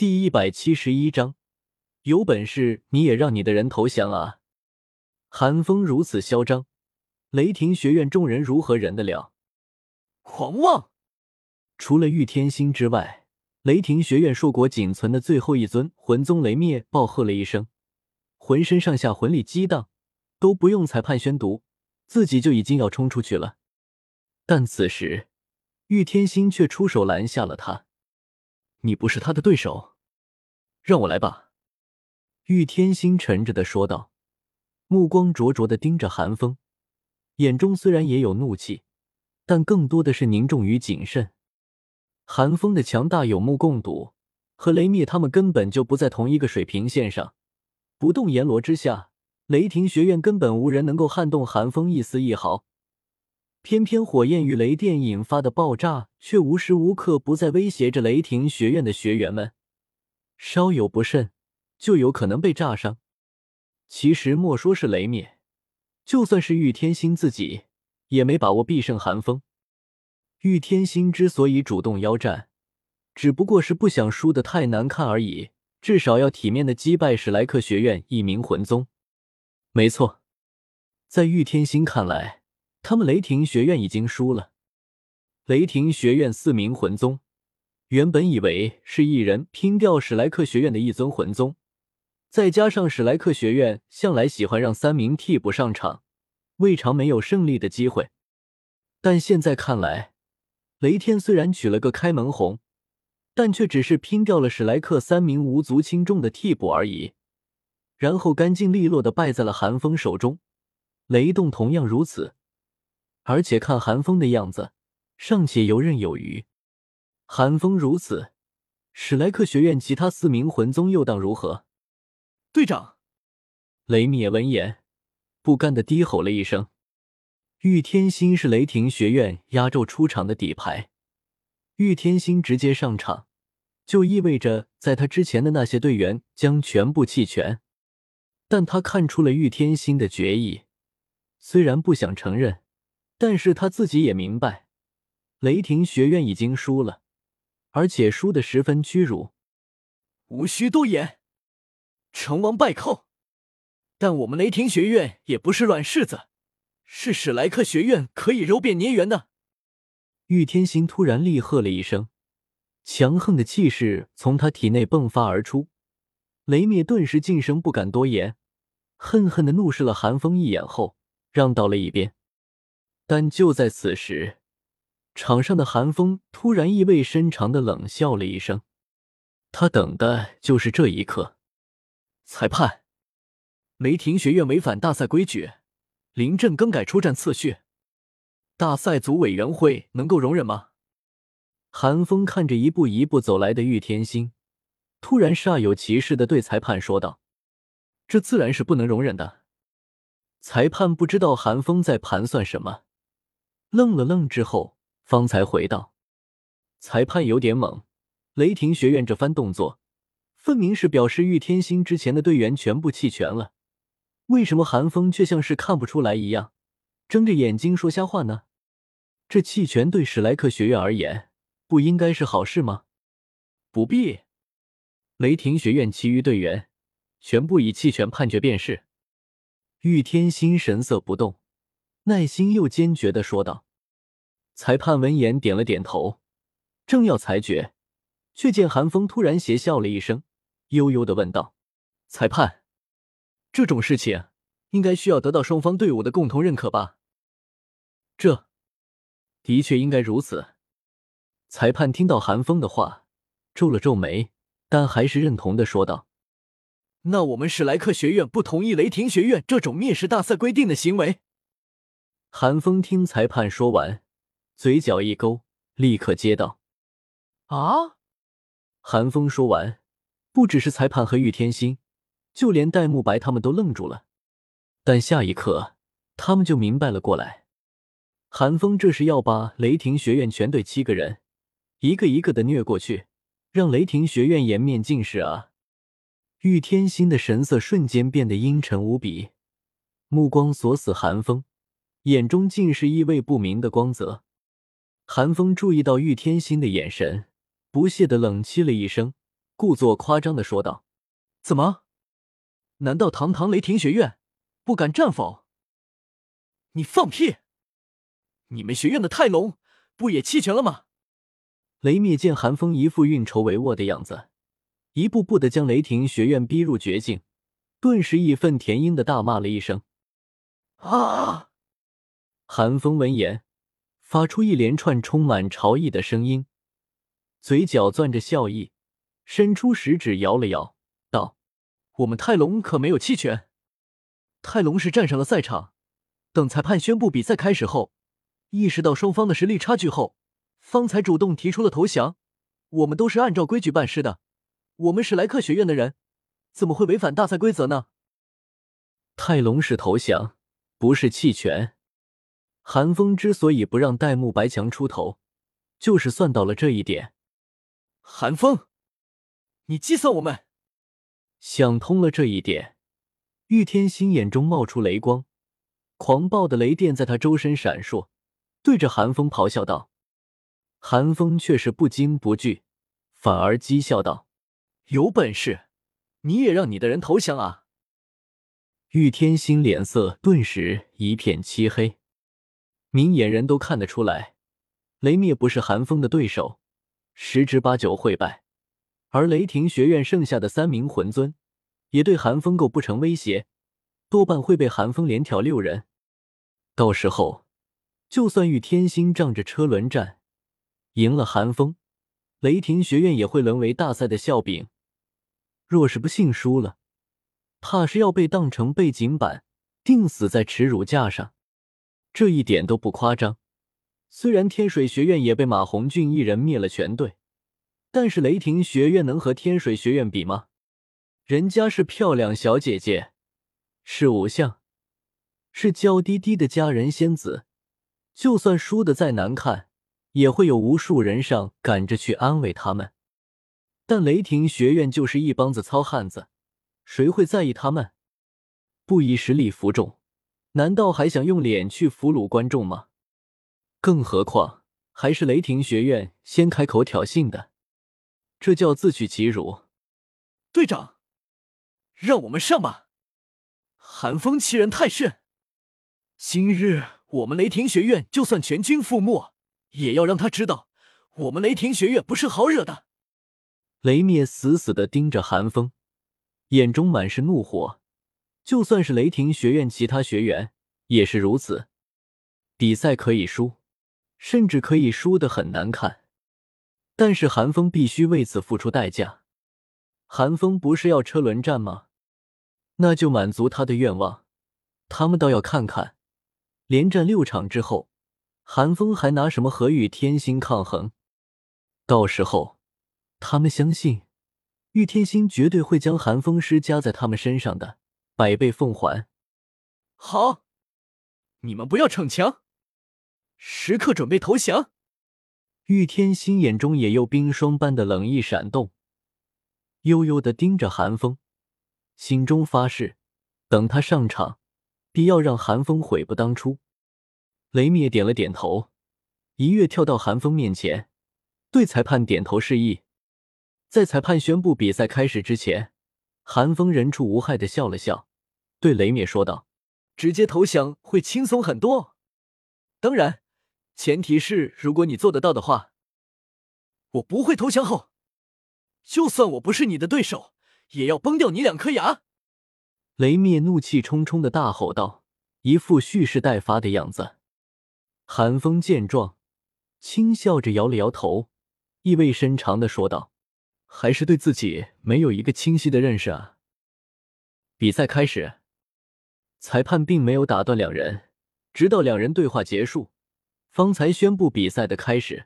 第一百七十一章，有本事你也让你的人投降啊！寒风如此嚣张，雷霆学院众人如何忍得了？狂妄！除了玉天心之外，雷霆学院硕果仅存的最后一尊魂宗雷灭暴喝了一声，浑身上下魂力激荡，都不用裁判宣读，自己就已经要冲出去了。但此时，玉天心却出手拦下了他：“你不是他的对手，让我来吧。”玉天心沉着的说道。目光灼灼的盯着寒风，眼中虽然也有怒气，但更多的是凝重与谨慎。寒风的强大有目共睹，和雷灭他们根本就不在同一个水平线上。不动阎罗之下，雷霆学院根本无人能够撼动寒风一丝一毫。偏偏火焰与雷电引发的爆炸，却无时无刻不在威胁着雷霆学院的学员们，稍有不慎，就有可能被炸伤。其实莫说是雷灭，就算是玉天心自己也没把握必胜寒风。玉天心之所以主动邀战，只不过是不想输得太难看而已，至少要体面的击败史莱克学院一名魂宗。没错，在玉天心看来，他们雷霆学院已经输了。雷霆学院四名魂宗，原本以为是一人拼掉史莱克学院的一尊魂宗。再加上史莱克学院向来喜欢让三名替补上场，未尝没有胜利的机会。但现在看来，雷天虽然取了个开门红，但却只是拼掉了史莱克三名无足轻重的替补而已，然后干净利落的败在了寒风手中。雷动同样如此，而且看寒风的样子，尚且游刃有余。寒风如此，史莱克学院其他四名魂宗又当如何？队长，雷米也闻言，不甘的低吼了一声。玉天心是雷霆学院压轴出场的底牌，玉天心直接上场，就意味着在他之前的那些队员将全部弃权。但他看出了玉天心的决意，虽然不想承认，但是他自己也明白，雷霆学院已经输了，而且输的十分屈辱。无需多言。成王败寇，但我们雷霆学院也不是软柿子，是史莱克学院可以揉扁捏圆的。玉天心突然厉喝了一声，强横的气势从他体内迸发而出。雷灭顿时噤声，不敢多言，恨恨的怒视了寒风一眼后，让到了一边。但就在此时，场上的寒风突然意味深长的冷笑了一声，他等的就是这一刻。裁判，雷霆学院违反大赛规矩，临阵更改出战次序，大赛组委员会能够容忍吗？韩风看着一步一步走来的玉天心，突然煞有其事的对裁判说道：“这自然是不能容忍的。”裁判不知道韩风在盘算什么，愣了愣之后，方才回道：“裁判有点猛，雷霆学院这番动作。”分明是表示玉天心之前的队员全部弃权了，为什么韩风却像是看不出来一样，睁着眼睛说瞎话呢？这弃权对史莱克学院而言不应该是好事吗？不必，雷霆学院其余队员全部以弃权判决便是。玉天心神色不动，耐心又坚决的说道。裁判闻言点了点头，正要裁决，却见韩风突然邪笑了一声。悠悠的问道：“裁判，这种事情应该需要得到双方队伍的共同认可吧？”“这的确应该如此。”裁判听到韩风的话，皱了皱眉，但还是认同的说道：“那我们史莱克学院不同意雷霆学院这种蔑视大赛规定的行为。”韩风听裁判说完，嘴角一勾，立刻接道：“啊！”韩风说完。不只是裁判和玉天心，就连戴沐白他们都愣住了。但下一刻，他们就明白了过来。韩风这是要把雷霆学院全队七个人一个一个的虐过去，让雷霆学院颜面尽失啊！玉天心的神色瞬间变得阴沉无比，目光锁死韩风，眼中尽是意味不明的光泽。韩风注意到玉天心的眼神，不屑的冷凄了一声。故作夸张的说道：“怎么？难道堂堂雷霆学院不敢战否？你放屁！你们学院的泰隆不也弃权了吗？”雷灭见韩风一副运筹帷幄的样子，一步步的将雷霆学院逼入绝境，顿时义愤填膺的大骂了一声：“啊！”韩风闻言，发出一连串充满潮意的声音，嘴角攥着笑意，伸出食指摇了摇，道：“我们泰隆可没有弃权，泰隆是站上了赛场，等裁判宣布比赛开始后，意识到双方的实力差距后。”方才主动提出了投降，我们都是按照规矩办事的。我们史莱克学院的人，怎么会违反大赛规则呢？泰隆是投降，不是弃权。韩风之所以不让戴沐白强出头，就是算到了这一点。韩风，你计算我们？想通了这一点，玉天心眼中冒出雷光，狂暴的雷电在他周身闪烁，对着韩风咆哮道。韩风却是不惊不惧，反而讥笑道：“有本事，你也让你的人投降啊！”玉天心脸色顿时一片漆黑，明眼人都看得出来，雷灭不是韩风的对手，十之八九会败。而雷霆学院剩下的三名魂尊，也对韩风构不成威胁，多半会被韩风连挑六人。到时候，就算玉天心仗着车轮战，赢了寒风，雷霆学院也会沦为大赛的笑柄。若是不幸输了，怕是要被当成背景板，钉死在耻辱架上。这一点都不夸张。虽然天水学院也被马红俊一人灭了全队，但是雷霆学院能和天水学院比吗？人家是漂亮小姐姐，是偶像，是娇滴滴的佳人仙子，就算输的再难看。也会有无数人上赶着去安慰他们，但雷霆学院就是一帮子糙汉子，谁会在意他们？不以实力服众，难道还想用脸去俘虏观众吗？更何况还是雷霆学院先开口挑衅的，这叫自取其辱。队长，让我们上吧！寒风欺人太甚，今日我们雷霆学院就算全军覆没。也要让他知道，我们雷霆学院不是好惹的。雷灭死死的盯着寒风，眼中满是怒火。就算是雷霆学院其他学员也是如此。比赛可以输，甚至可以输的很难看，但是韩风必须为此付出代价。韩风不是要车轮战吗？那就满足他的愿望。他们倒要看看，连战六场之后。韩风还拿什么和玉天心抗衡？到时候，他们相信玉天心绝对会将寒风施加在他们身上的，百倍奉还。好，你们不要逞强，时刻准备投降。玉天心眼中也有冰霜般的冷意闪动，悠悠的盯着寒风，心中发誓，等他上场，必要让寒风悔不当初。雷灭点了点头，一跃跳到韩风面前，对裁判点头示意。在裁判宣布比赛开始之前，韩风人畜无害的笑了笑，对雷灭说道：“直接投降会轻松很多，当然，前提是如果你做得到的话。我不会投降后，就算我不是你的对手，也要崩掉你两颗牙。”雷灭怒气冲冲的大吼道，一副蓄势待发的样子。寒风见状，轻笑着摇了摇头，意味深长的说道：“还是对自己没有一个清晰的认识啊。”比赛开始，裁判并没有打断两人，直到两人对话结束，方才宣布比赛的开始。